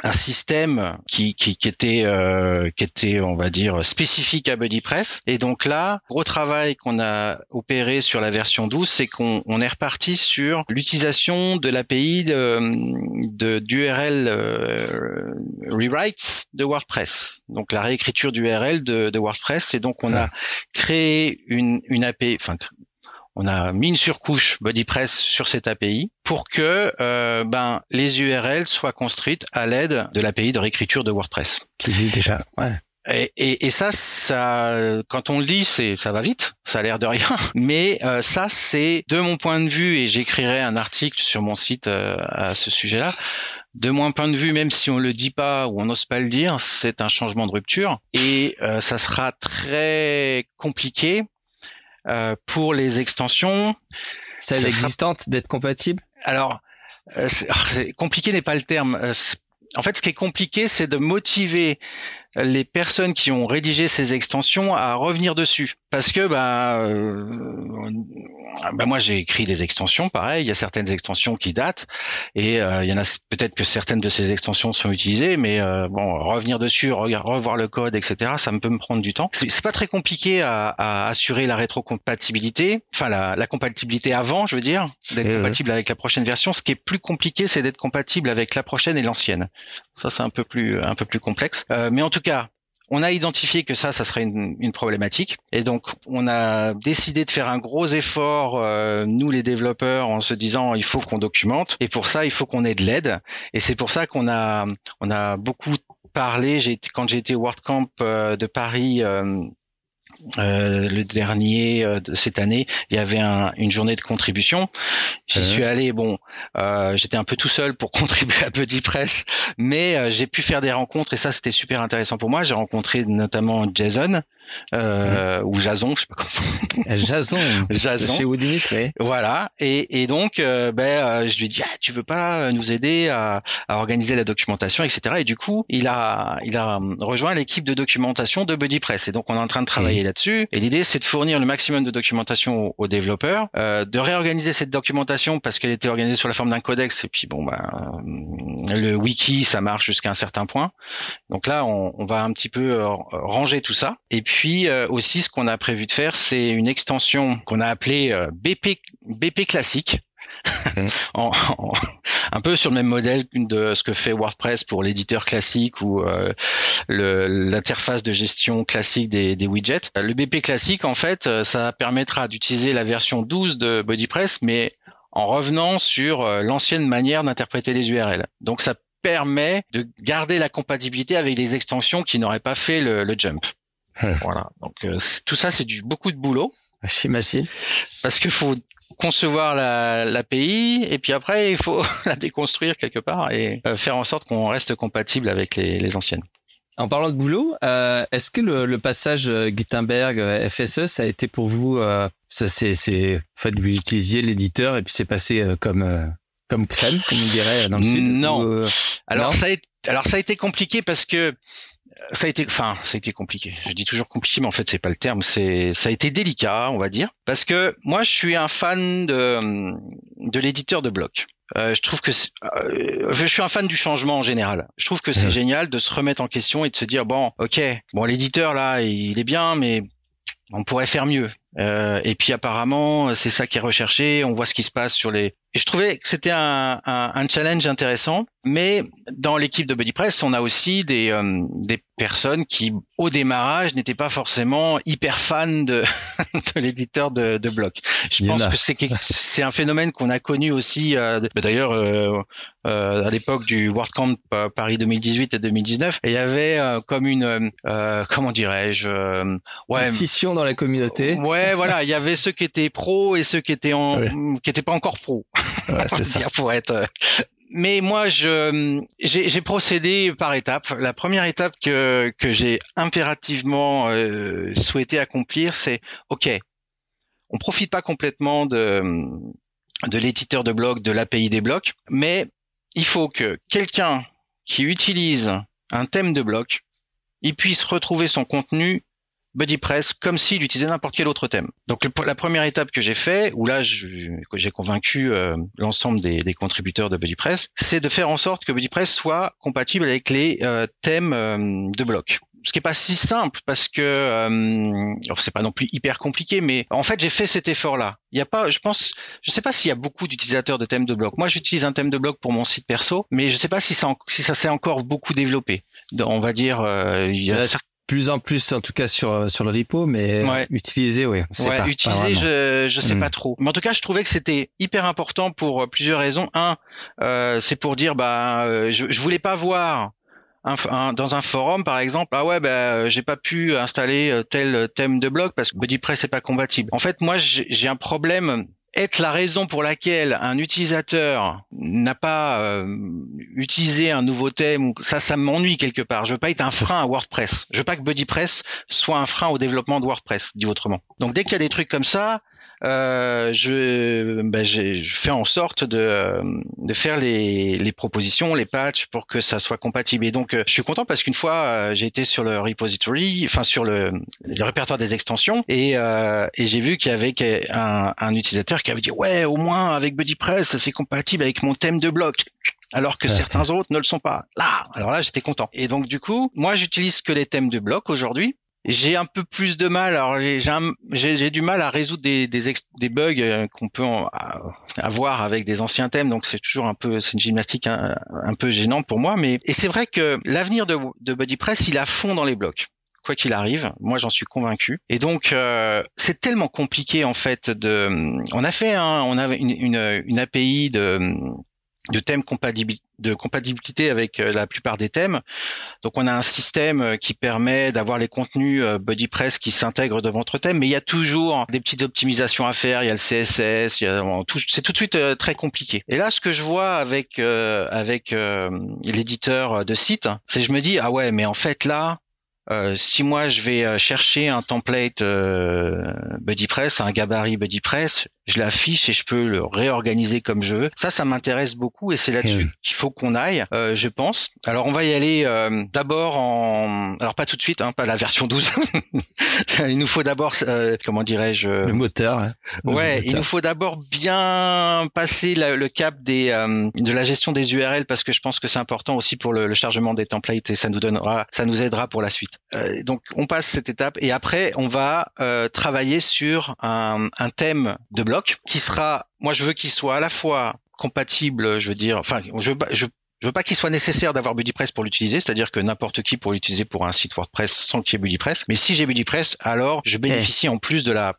un système qui, qui, qui était euh, qui était on va dire spécifique à BuddyPress et donc là gros travail qu'on a opéré sur la version 12 c'est qu'on on est reparti sur l'utilisation de l'API de, de d'URL euh, rewrites de WordPress. Donc la réécriture d'URL de, de WordPress. Et donc on a créé une une API enfin on a mis une surcouche BodyPress sur cette API pour que euh, ben les URL soient construites à l'aide de l'API de réécriture de WordPress. Qui existe déjà. Ouais. Et, et, et, ça, ça, quand on le dit, c'est, ça va vite, ça a l'air de rien. [laughs] Mais euh, ça, c'est de mon point de vue, et j'écrirai un article sur mon site euh, à ce sujet-là. De mon point de vue, même si on le dit pas ou on n'ose pas le dire, c'est un changement de rupture et euh, ça sera très compliqué pour les extensions. Celles existantes d'être compatibles Alors, euh, compliqué n'est pas le terme. Euh, en fait, ce qui est compliqué, c'est de motiver les personnes qui ont rédigé ces extensions à revenir dessus. Parce que bah, euh, bah moi j'ai écrit des extensions, pareil, il y a certaines extensions qui datent et euh, il y en a peut-être que certaines de ces extensions sont utilisées, mais euh, bon revenir dessus, revoir le code, etc. Ça me peut me prendre du temps. C'est pas très compliqué à, à, assurer la rétrocompatibilité, enfin la, la, compatibilité avant, je veux dire, d'être compatible avec la prochaine version. Ce qui est plus compliqué, c'est d'être compatible avec la prochaine et l'ancienne. Ça c'est un peu plus un peu plus complexe, euh, mais en tout cas, on a identifié que ça, ça serait une, problématique, et donc on a décidé de faire un gros effort, euh, nous les développeurs, en se disant il faut qu'on documente, et pour ça il faut qu'on ait de l'aide, et c'est pour ça qu'on a on a beaucoup parlé. J'ai quand j'ai été au WordCamp euh, de Paris. Euh, euh, le dernier euh, de cette année, il y avait un, une journée de contribution. J'y suis allé. Bon, euh, j'étais un peu tout seul pour [laughs] contribuer à Petit Press, mais j'ai pu faire des rencontres et ça c'était super intéressant pour moi. J'ai rencontré notamment Jason, euh, ou Jason, je sais pas comment. Jason. [laughs] Jason. Chez Woodinit, oui. Voilà. Et, et donc, euh, ben, euh, je lui dis, ah, tu veux pas nous aider à, à, organiser la documentation, etc. Et du coup, il a, il a rejoint l'équipe de documentation de BuddyPress. Et donc, on est en train de travailler là-dessus. Et l'idée, c'est de fournir le maximum de documentation aux, développeurs, euh, de réorganiser cette documentation parce qu'elle était organisée sur la forme d'un codex. Et puis, bon, ben, le wiki, ça marche jusqu'à un certain point. Donc là, on, on va un petit peu ranger tout ça. Et puis puis euh, aussi, ce qu'on a prévu de faire, c'est une extension qu'on a appelée euh, BP BP classique. [laughs] un peu sur le même modèle de ce que fait WordPress pour l'éditeur classique ou euh, l'interface de gestion classique des, des, widgets. Le BP classique, en fait, ça permettra d'utiliser la version 12 de BuddyPress, mais en revenant sur l'ancienne manière d'interpréter les URL. Donc ça permet de garder la compatibilité avec les extensions qui n'auraient pas fait le, le jump. [laughs] voilà. Donc euh, tout ça, c'est du beaucoup de boulot. J'imagine. Parce qu'il faut concevoir l'API la, et puis après il faut [laughs] la déconstruire quelque part et euh, faire en sorte qu'on reste compatible avec les, les, anciennes. En parlant de boulot, euh, est-ce que le, le, passage Gutenberg FSE ça a été pour vous ça c'est c'est en fait vous utilisiez l'éditeur et puis c'est passé comme comme crème comme on dirait dans le sud Non. alors ça a été, alors ça a été compliqué parce que ça a été, enfin, ça a été compliqué. Je dis toujours compliqué, mais en fait, c'est pas le terme. C'est, ça a été délicat, on va dire, parce que moi, je suis un fan de de l'éditeur de blocs. Euh, je trouve que euh, je suis un fan du changement en général. Je trouve que c'est génial de se remettre en question et de se dire bon, ok, bon, l'éditeur là, il est bien, mais on pourrait faire mieux. Euh, et puis apparemment, c'est ça qui est recherché. On voit ce qui se passe sur les. Et je trouvais que c'était un, un, un, challenge intéressant. Mais dans l'équipe de BuddyPress, on a aussi des, euh, des personnes qui, au démarrage, n'étaient pas forcément hyper fans de, [laughs] de l'éditeur de, de bloc. Je pense que c'est c'est un phénomène qu'on a connu aussi. Euh, D'ailleurs, euh, euh, à l'époque du World Camp Paris 2018 et 2019, il y avait comme une, comment dirais-je, ouais, une scission dans la communauté. Ouais, voilà, il y avait ceux qui étaient pros et ceux qui étaient en, qui étaient pas encore pros. Ouais, c'est [laughs] ça. Pour être mais moi, je j'ai procédé par étapes. La première étape que que j'ai impérativement euh, souhaité accomplir, c'est OK. On profite pas complètement de de l'éditeur de blocs, de l'API des blocs, mais il faut que quelqu'un qui utilise un thème de bloc, il puisse retrouver son contenu BuddyPress comme s'il utilisait n'importe quel autre thème. Donc la première étape que j'ai fait, où là j'ai convaincu euh, l'ensemble des, contributeurs de BuddyPress, c'est de faire en sorte que BuddyPress soit compatible avec les euh, thèmes euh, de bloc ce qui est pas si simple parce que euh, c'est pas non plus hyper compliqué, mais en fait j'ai fait cet effort-là. Il y a pas, je pense, je sais pas s'il y a beaucoup d'utilisateurs de thèmes de bloc. Moi, j'utilise un thème de bloc pour mon site perso, mais je sais pas si ça, si ça s'est encore beaucoup développé. On va dire, il y a plus en plus en tout cas sur sur le repo mais utiliser oui ouais, utiliser je je sais hmm. pas trop. Mais en tout cas je trouvais que c'était hyper important pour euh, plusieurs raisons. Un euh, c'est pour dire bah euh, je, je voulais pas voir un, dans un forum par exemple ah ouais bah j'ai pas pu installer tel thème de blog parce que BuddyPress est pas compatible. En fait moi j'ai un problème être la raison pour laquelle un utilisateur n'a pas euh, utilisé un nouveau thème, ça, ça m'ennuie quelque part. Je veux pas être un frein à WordPress. Je veux pas que BuddyPress soit un frein au développement de WordPress, dit autrement. Donc dès qu'il y a des trucs comme ça, euh, je, ben, je, fais en sorte de, de faire les, les, propositions, les patchs pour que ça soit compatible. Et donc, euh, je suis content parce qu'une fois, euh, j'ai été sur le repository, enfin sur le, le répertoire des extensions, et, euh, et j'ai vu qu'il y avait un, un, utilisateur qui avait dit ouais, au moins avec BuddyPress, c'est compatible avec mon thème de bloc alors que certains autres ne le sont pas. Là, alors là, j'étais content. Et donc du coup, moi, j'utilise que les thèmes de bloc aujourd'hui j'ai un peu plus de mal. Alors j'ai du mal à résoudre des, des, des bugs euh, qu'on peut avoir avec des anciens thèmes. Donc c'est toujours un peu c'est une gymnastique un, peu gênante pour moi. Mais et c'est vrai que l'avenir de, de BuddyPress il a fond dans les blocs quoi qu'il arrive. Moi, j'en suis convaincu. Et donc, euh, c'est tellement compliqué en fait. De, on a fait, un, on avait une, une, une API de de thèmes de compatibilité avec euh, la plupart des thèmes. Donc on a un système euh, qui permet d'avoir les contenus euh, BuddyPress qui s'intègrent dans votre thème, mais il y a toujours des petites optimisations à faire. Il y a le CSS, c'est tout de suite très compliqué. Et là, ce que je vois avec avec l'éditeur de site, c'est je me dis ah ouais, mais en fait là, euh, si moi je vais euh, chercher un template euh, BuddyPress, un gabarit BuddyPress, je l'affiche et je peux le réorganiser comme je veux. Ça, ça m'intéresse beaucoup et c'est là-dessus qu'il faut qu'on aille, euh, je pense. Alors on va y aller euh, d'abord en, alors pas tout de suite, hein, pas la version 12. [laughs] il nous faut d'abord, comment dirais-je, le moteur. Hein. ouais, il nous faut d'abord bien passer le cap des de la gestion des URL parce que je pense que c'est important aussi pour le, le chargement des templates et ça nous donnera, ça nous aidera pour la suite. Euh, donc on passe cette étape et après on va euh, travailler sur un, thème de bloc qui sera, moi je veux qu'il soit à la fois compatible, je veux dire, enfin je, je je veux pas qu'il soit nécessaire d'avoir BuddyPress pour l'utiliser, c'est-à-dire que n'importe qui pourrait l'utiliser pour un site WordPress sans qu'il y ait BuddyPress. Mais si j'ai BuddyPress, alors je bénéficie en plus de la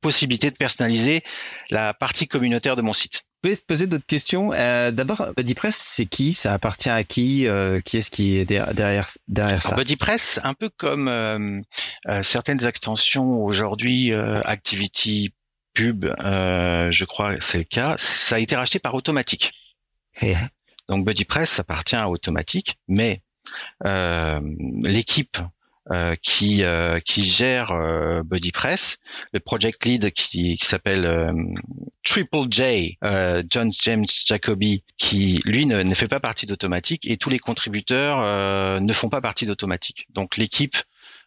possibilité de personnaliser la partie communautaire de mon site pouvez poser d'autres questions? Euh, D'abord, BuddyPress, c'est qui? Ça appartient à qui? Euh, Qui est-ce qui est derrière derrière ça? BuddyPress, un peu comme euh, euh certaines extensions aujourd'hui, euh, Activity Pub, je crois, c'est le cas. Ça a été racheté par Automatic. Donc BuddyPress appartient à Automatic, mais l'équipe euh, qui euh, qui gère euh, BuddyPress, le project lead qui, qui s'appelle euh, Triple J, John James Jacoby, qui lui ne, ne fait pas partie d'Automatique et tous les contributeurs ne font pas partie d'Automatique. Donc l'équipe,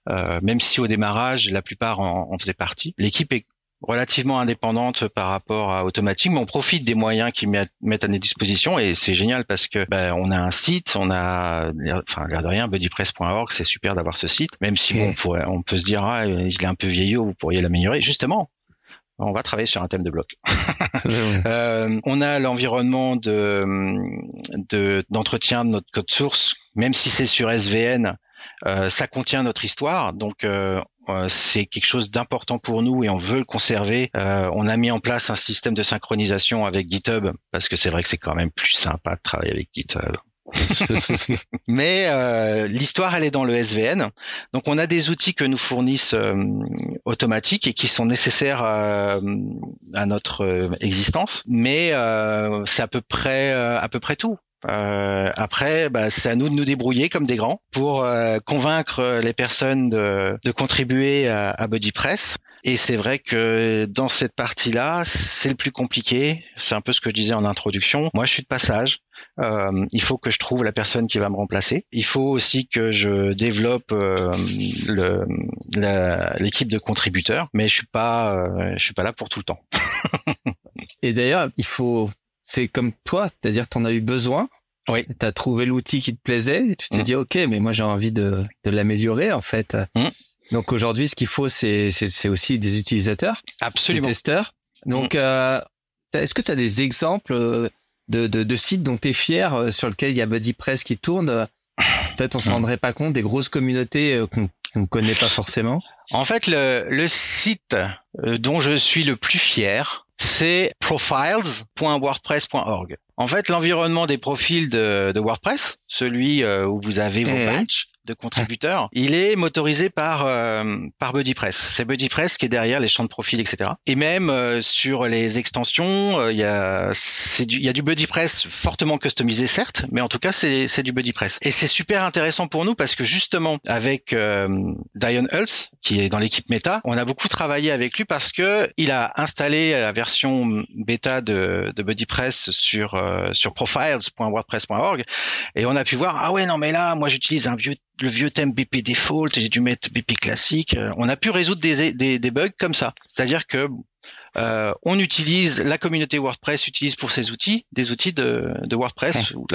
même si au démarrage la plupart en, en faisaient partie, l'équipe est relativement indépendante par rapport à Automatique, mais on profite des moyens qu'ils mettent à notre disposition et c'est génial parce que ben, on a un site, on a, enfin, l'air de rien, buddypress.org, c'est super d'avoir ce site, même si bon, on, on peut se dire, ah, il est un peu vieillot, vous pourriez l'améliorer. Justement, on va travailler sur un thème de bloc. [laughs] euh, on a l'environnement de d'entretien de, notre code source, même si c'est sur SVN, euh, ça contient notre histoire, donc euh, c'est quelque chose d'important pour nous et on veut le conserver. on a mis en place un système de synchronisation avec GitHub parce que c'est vrai que c'est quand même plus sympa de travailler avec GitHub. [laughs] Mais l'histoire, elle est dans le SVN. Donc, on a des outils que nous fournissent automatiques et qui sont nécessaires à notre existence. Mais c'est à peu près à peu près tout. Euh, après, bah, c'est à nous de nous débrouiller comme des grands pour euh, convaincre les personnes de, de contribuer à, à BuddyPress. Et c'est vrai que dans cette partie-là, c'est le plus compliqué. C'est un peu ce que je disais en introduction. Moi, je suis de passage. Euh, il faut que je trouve la personne qui va me remplacer. Il faut aussi que je développe euh, l'équipe de contributeurs, mais je suis pas, euh, je suis pas là pour tout le temps. [laughs] Et d'ailleurs, il faut, c'est comme toi, c'est-à-dire tu en as eu besoin. Oui. Tu as trouvé l'outil qui te plaisait. tu t'es mmh. dit, OK, mais moi j'ai envie de, de l'améliorer en fait. Mmh. Donc aujourd'hui, ce qu'il faut, c'est, c'est, aussi des utilisateurs, Absolument. des testeurs. Donc, mmh. euh, est-ce que tu as des exemples euh, de, de, de sites dont tu es fier, euh, sur lesquels il y a BuddyPress qui tourne Peut-être on s'en rendrait pas compte, des grosses communautés qu'on ne connaît pas forcément? En fait, le, le site dont je suis le plus fier, c'est profiles.wordpress.org. En fait, l'environnement des profils de, de WordPress, celui où vous avez vos badges, de contributeurs, [laughs] il est motorisé par euh, par BuddyPress. C'est BuddyPress qui est derrière les champs de profil, etc. Et même euh, sur les extensions, euh, il y a du il y a du BuddyPress fortement customisé certes, mais en tout cas c'est c'est du BuddyPress. Et c'est super intéressant pour nous parce que justement avec Dion Hulse qui est dans l'équipe Meta, on a beaucoup travaillé avec lui parce que il a installé la version bêta de de BuddyPress sur sur profiles.wordpress.org et on a pu voir ah ouais non mais là moi j'utilise un vieux le vieux thème BP default, j'ai dû mettre BP classique. Euh, on a pu résoudre des, des, des bugs comme ça. C'est-à-dire que euh, on utilise la communauté WordPress utilise pour ses outils des outils de, de WordPress ou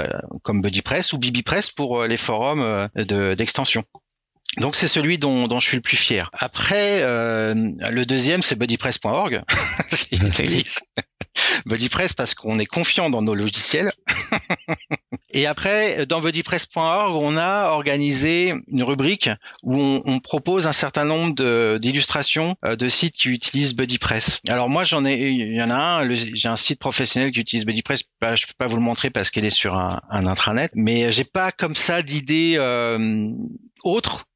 comme BuddyPress ou BBPress pour euh, les forums euh, d'extension. donc c'est celui dont, dont, je suis le plus fier. Après, euh, le deuxième, c'est buddypress.org. [laughs] [laughs] BuddyPress parce qu'on est confiant dans nos logiciels. [laughs] Et après, dans buddypress.org, on a organisé une rubrique où on, on propose un certain nombre d'illustrations de, euh, de, sites qui utilisent BuddyPress. Alors moi, j'en ai, il y en a un. J'ai un site professionnel qui utilise BuddyPress. Bah, je peux pas vous le montrer parce qu'elle est sur un, un intranet, mais j'ai pas comme ça d'idées euh, autres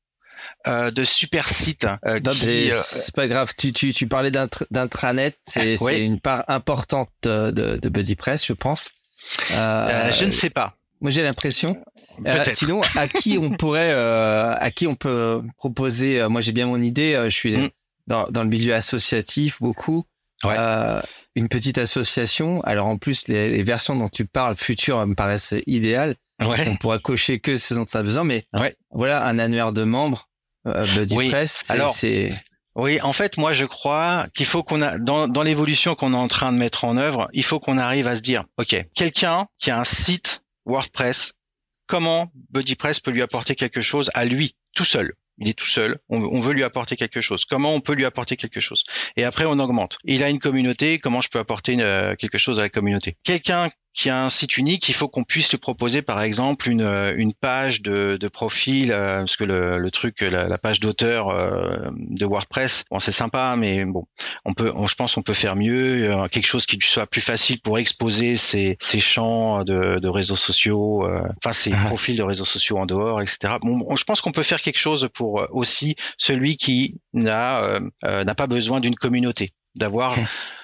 euh, de super sites. Euh, euh, c'est pas grave. Tu, tu, tu parlais d'intranet, c'est une part importante de, de BuddyPress, je pense. je ne sais pas. Moi, j'ai l'impression. sinon, à qui on pourrait, à qui on peut proposer Moi, j'ai bien mon idée. je suis mm. dans, dans le milieu associatif beaucoup. une petite association. Alors en plus, les, les, versions dont tu parles futures me paraissent idéales. On pourra cocher que ce dont tu as besoin, mais voilà un annuaire de membres euh, oui. Alors, c'est oui, en fait, moi, je crois qu'il faut qu'on a dans, dans l'évolution qu'on est en train de mettre en œuvre, il faut qu'on arrive à se dire, ok, quelqu'un qui a un site WordPress, comment BuddyPress peut lui apporter quelque chose à lui tout seul? Il est tout seul, on, veut lui apporter quelque chose. Comment on peut lui apporter quelque chose? Et après, on augmente. Il a une communauté, comment je peux apporter euh, quelque chose à la communauté? Quelqu'un qui a un site unique, il faut qu'on puisse lui proposer par exemple une, euh, une page de, de profil, euh, parce que le, le truc, la, page d'auteur euh, de WordPress, bon c'est sympa, mais bon, on peut, je pense on peut faire mieux, quelque chose qui soit plus facile pour exposer ses, ses champs de, de réseaux sociaux, enfin ses ah. profils de réseaux sociaux en dehors, etc. Bon, je pense qu'on peut faire quelque chose pour aussi celui qui n'a n'a pas besoin d'une communauté, d'avoir [laughs]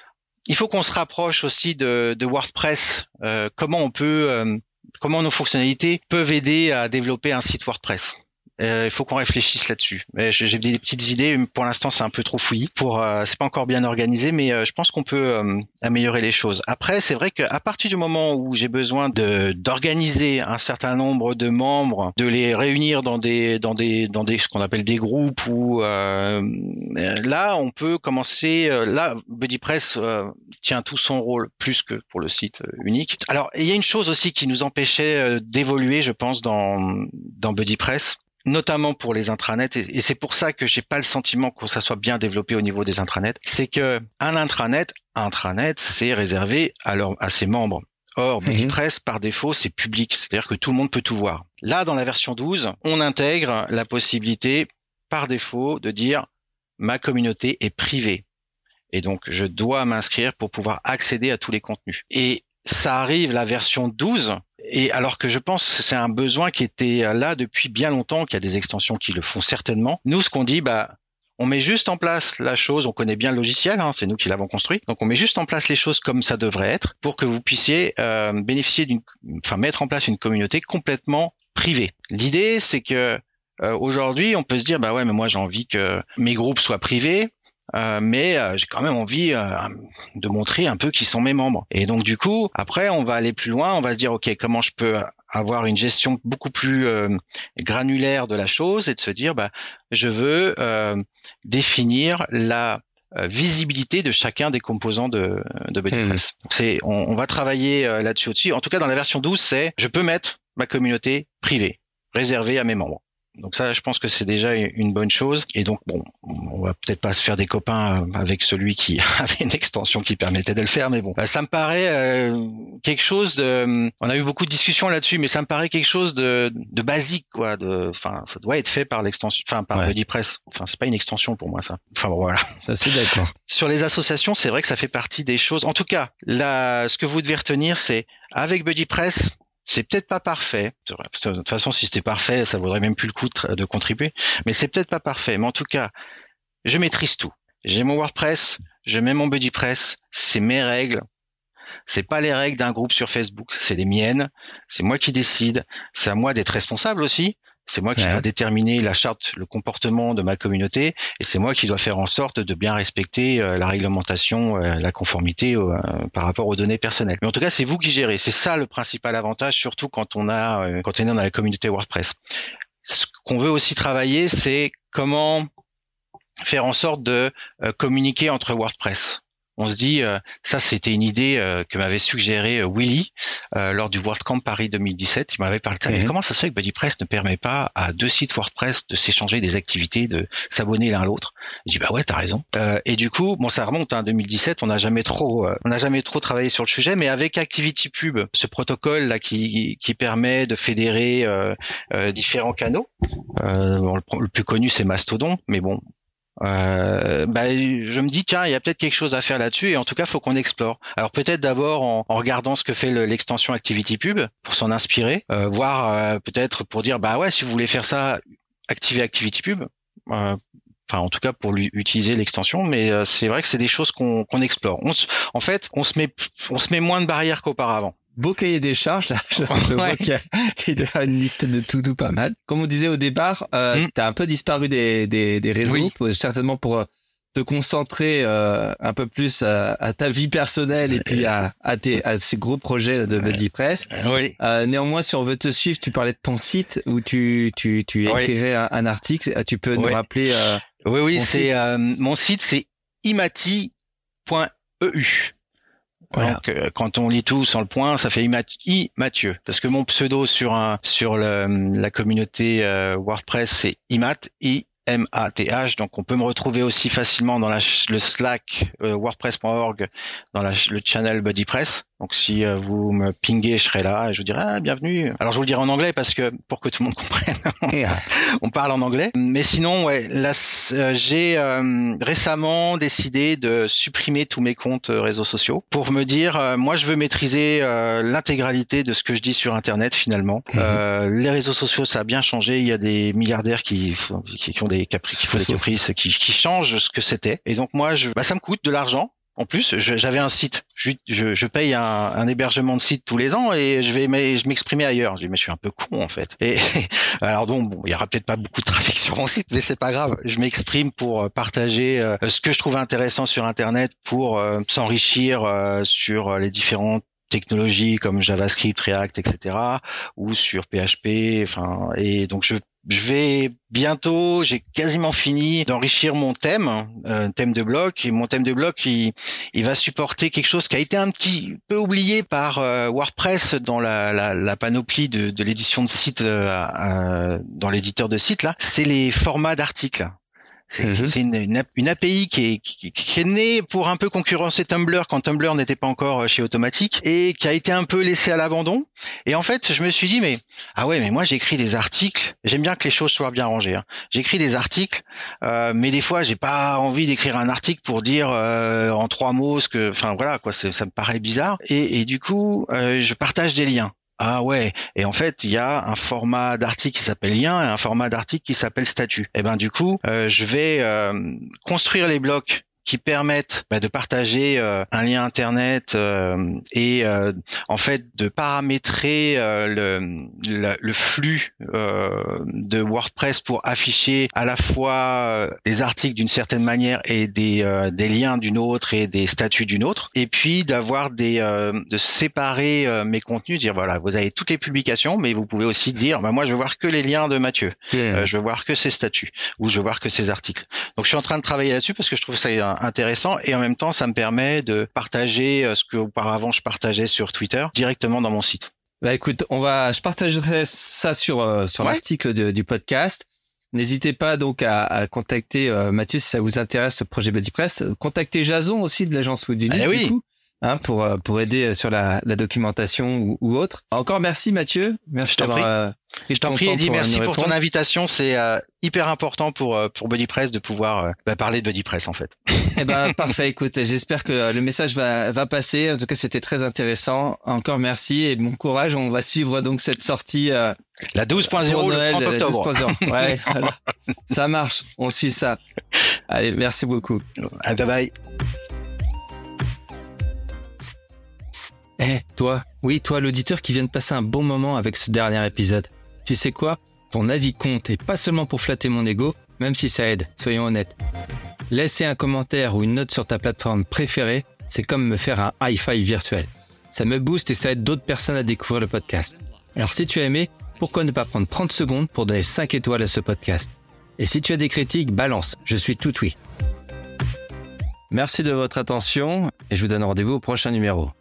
il faut qu'on se rapproche aussi de, WordPress. Euh, euh, comment nos fonctionnalités peuvent aider à développer un site WordPress? Euh, il faut qu'on réfléchisse là-dessus. J'ai des petites idées. Pour l'instant, c'est un peu trop fouillis. Pour, euh, c'est pas encore bien organisé, mais euh, je pense qu'on peut améliorer les choses. Après, c'est vrai qu'à partir du moment où j'ai besoin de d'organiser un certain nombre de membres, de les réunir dans des dans des dans des ce qu'on appelle des groupes, ou là, on peut commencer. là, BuddyPress tient tout son rôle plus que pour le site unique. Alors, il y a une chose aussi qui nous empêchait d'évoluer, je pense, dans dans BuddyPress notamment pour les intranets, et, c'est pour ça que j'ai pas le sentiment que ça soit bien développé au niveau des intranets, c'est que un intranet, intranet, c'est réservé à, à ses membres. Or, BuddyPress, par défaut, c'est public, c'est-à-dire que tout le monde peut tout voir. Là, dans la version 12, on intègre la possibilité, par défaut, de dire ma communauté est privée. Et donc, je dois m'inscrire pour pouvoir accéder à tous les contenus. Et ça arrive, la version 12, et alors que je pense que c'est un besoin qui était là depuis bien longtemps, qu'il y a des extensions qui le font certainement. Nous, ce qu'on dit, bah, on met juste en place la chose, on connaît bien le logiciel, hein, c'est nous qui l'avons construit, donc on met juste en place les choses comme ça devrait être pour que vous puissiez euh, bénéficier d'une, enfin mettre en place une communauté complètement privée. L'idée, c'est que euh, aujourd'hui, on peut se dire, bah ouais, mais moi j'ai envie que mes groupes soient privés. Euh, mais euh, j'ai quand même envie de montrer un peu qui sont mes membres. Et donc du coup, après, on va aller plus loin, on va se dire, ok, comment je peux avoir une gestion beaucoup plus granulaire de la chose et de se dire, bah, je veux définir la visibilité de chacun des composants de, de BuddyPress. Mmh. C'est, on, on, va travailler là-dessus au-dessus. En tout cas, dans la version 12, c'est je peux mettre ma communauté privée, réservée à mes membres. Donc ça, je pense que c'est déjà une bonne chose. Et donc bon, on va peut-être pas se faire des copains avec celui qui [laughs] avait une extension qui permettait de le faire, mais bon, ça me paraît euh, quelque chose de. On a eu beaucoup de discussions là-dessus, mais ça me paraît quelque chose de, de basique, quoi. De, enfin, ça doit être fait par l'extension, enfin par ouais. Enfin, c'est pas une extension pour moi, ça. Enfin bon, voilà. Ça c'est d'accord. [laughs] Sur les associations, c'est vrai que ça fait partie des choses. En tout cas, là, ce que vous devez retenir, c'est avec BuddyPress, c'est peut-être pas parfait. De toute façon, si c'était parfait, ça vaudrait même plus le coup de, contribuer. Mais c'est peut-être pas parfait. Mais en tout cas, je maîtrise tout. J'ai mon WordPress, je mets mon BuddyPress, c'est mes règles. C'est pas les règles d'un groupe sur Facebook, c'est les miennes. C'est moi qui décide. C'est à moi d'être responsable aussi. C'est moi qui ouais. dois déterminer la charte, le comportement de ma communauté, et c'est moi qui dois faire en sorte de bien respecter euh, la réglementation, euh, la conformité euh, par rapport aux données personnelles. Mais en tout cas, c'est vous qui gérez. C'est ça le principal avantage, surtout quand on a, euh, quand on est dans la communauté WordPress. Ce qu'on veut aussi travailler, c'est comment faire en sorte de communiquer entre WordPress on se dit, euh, ça c'était une idée euh, que m'avait suggéré euh, Willy lors du WordCamp Paris 2017. Il m'avait parlé de mmh. comment ça se fait que BuddyPress ne permet pas à deux sites WordPress de s'échanger des activités, de s'abonner l'un à l'autre? Je dis bah ouais, t'as raison. et du coup, bon, ça remonte à hein, 2017. On n'a jamais trop, on n'a jamais trop travaillé sur le sujet, mais avec ActivityPub, ce protocole là qui, qui permet de fédérer différents canaux. Bon, le, le, plus connu c'est Mastodon, mais bon, euh, bah, je me dis tiens il y a peut-être quelque chose à faire là-dessus et en tout cas faut qu'on explore. Alors peut-être d'abord en, regardant ce que fait l'extension ActivityPub pour s'en inspirer euh, voir euh, peut-être pour dire bah ouais si vous voulez faire ça activez ActivityPub euh, enfin en tout cas pour utiliser l'extension mais euh, c'est vrai que c'est des choses qu'on explore. En fait on se met on se met moins de barrières qu'auparavant beau cahier des charges. Je, je vois qu'il y a une liste de tout, tout pas mal. Comme on disait au départ, euh, mm. tu as un peu disparu des, des, des réseaux, oui. pour, certainement pour euh, te concentrer euh, un peu plus à, à, ta vie personnelle et puis à, à, tes, à ces gros projets de BuddyPress. Oui. Euh, néanmoins, si on veut te suivre, tu parlais de ton site où tu, tu, tu écrirais oui. un, un, article. Tu peux nous rappeler euh, Oui, oui, c'est mon site, c'est imati.eu. Donc, euh, quand on lit tout sans le point, ça fait I Mathieu. Parce que mon pseudo sur un sur la communauté euh, WordPress, c'est Imat, I M-A-T-H. Donc, on peut me retrouver aussi facilement dans la, le Slack euh, WordPress.org, dans la, le channel BuddyPress. Donc, si euh, vous me pingez, je serai là et je vous dirai ah, bienvenue. Alors, je vous le dirai en anglais parce que pour que tout le monde comprenne, [laughs] on parle en anglais. Mais sinon, ouais, là, euh, j'ai euh, récemment décidé de supprimer tous mes comptes euh, réseaux sociaux pour me dire, moi, je veux maîtriser l'intégralité de ce que je dis sur Internet finalement. Mmh. les réseaux sociaux, ça a bien changé. Il y a des milliardaires qui, qui, qui ont des caprices, qui font des caprices, qui, qui changent ce que c'était. Et donc, moi, je, bah, ça me coûte de l'argent en plus, j'avais un site. Je, je, je paye un, un, hébergement de site tous les ans et je vais je m'exprimer ailleurs. Je dis mais je suis un peu con en fait. Et [laughs] alors donc bon, il y aura peut-être pas beaucoup de trafic [laughs] sur mon site, mais c'est pas grave. Je m'exprime pour euh, partager euh, ce que je trouve intéressant sur Internet, pour euh, s'enrichir euh, sur les différentes technologies comme JavaScript, React, etc. ou sur PHP. Enfin et donc je je vais bientôt, j'ai quasiment fini d'enrichir mon thème, euh, thème de bloc. Et mon thème de bloc, il, va supporter quelque chose qui a été un petit peu oublié par euh, WordPress dans la, panoplie de, l'édition de site, euh dans l'éditeur de site là. C'est les formats d'articles. C'est mmh. une, une, API qui est, qui, qui est, née pour un peu concurrencer Tumblr quand Tumblr n'était pas encore euh, chez Automatic et qui a été un peu laissée à l'abandon. Et en fait, je me suis dit, mais ah ouais, mais moi j'écris des articles. J'aime bien que les choses soient bien rangées. Hein. J'écris des articles, euh, mais des fois j'ai pas envie d'écrire un article pour dire euh, en trois mots ce que, enfin voilà quoi, ça me paraît bizarre. Et, et du coup, euh, je partage des liens. Ah ouais, et en fait, il y a un format d'article qui s'appelle lien et un format d'article qui s'appelle statut. Et eh ben du coup, euh, je vais euh, construire les blocs qui permettent bah, de partager euh, un lien internet euh, et en fait de paramétrer le, le, flux de WordPress pour afficher à la fois des articles d'une certaine manière et des, des liens d'une autre et des statuts d'une autre, et puis d'avoir des de séparer mes contenus, dire voilà vous avez toutes les publications, mais vous pouvez aussi dire bah, moi je veux voir que les liens de Mathieu, je veux voir que ses statuts ou je veux voir que ses articles. Donc je suis en train de travailler là-dessus parce que je trouve ça intéressant et en même temps ça me permet de partager euh, ce que auparavant je partageais sur Twitter directement dans mon site. Bah écoute, on va, je partagerai ça sur euh, sur l'article du podcast. N'hésitez pas donc à, contacter euh, Mathieu si ça vous intéresse ce projet BuddyPress. Contactez Jason aussi de l'agence Woodunique ah, oui. Hein, pour pour aider sur la, la documentation ou, ou, autre. Encore merci Mathieu, merci d'avoir je t'en prie, Eddie, merci pour ton invitation. C'est euh, hyper important pour euh, pour BuddyPress de pouvoir euh, bah, parler de BuddyPress en fait. Eh ben [laughs] parfait. Écoute, j'espère que le message va va passer. En tout cas, c'était très intéressant. Encore merci et bon courage. On va suivre donc cette sortie. la 12.0 le 30 octobre. Ouais, [laughs] ça marche. On suit ça. Allez, merci beaucoup. bye bye. Eh, toi, oui, toi, l'auditeur qui vient de passer un bon moment avec ce dernier épisode. Tu sais quoi? Ton avis compte et pas seulement pour flatter mon ego, même si ça aide, soyons honnêtes. Laisser un commentaire ou une note sur ta plateforme préférée, c'est comme me faire un high-five virtuel. Ça me booste et ça aide d'autres personnes à découvrir le podcast. Alors si tu as aimé, pourquoi ne pas prendre 30 secondes pour donner 5 étoiles à ce podcast? Et si tu as des critiques, balance, je suis tout oui. Merci de votre attention et je vous donne rendez-vous au prochain numéro.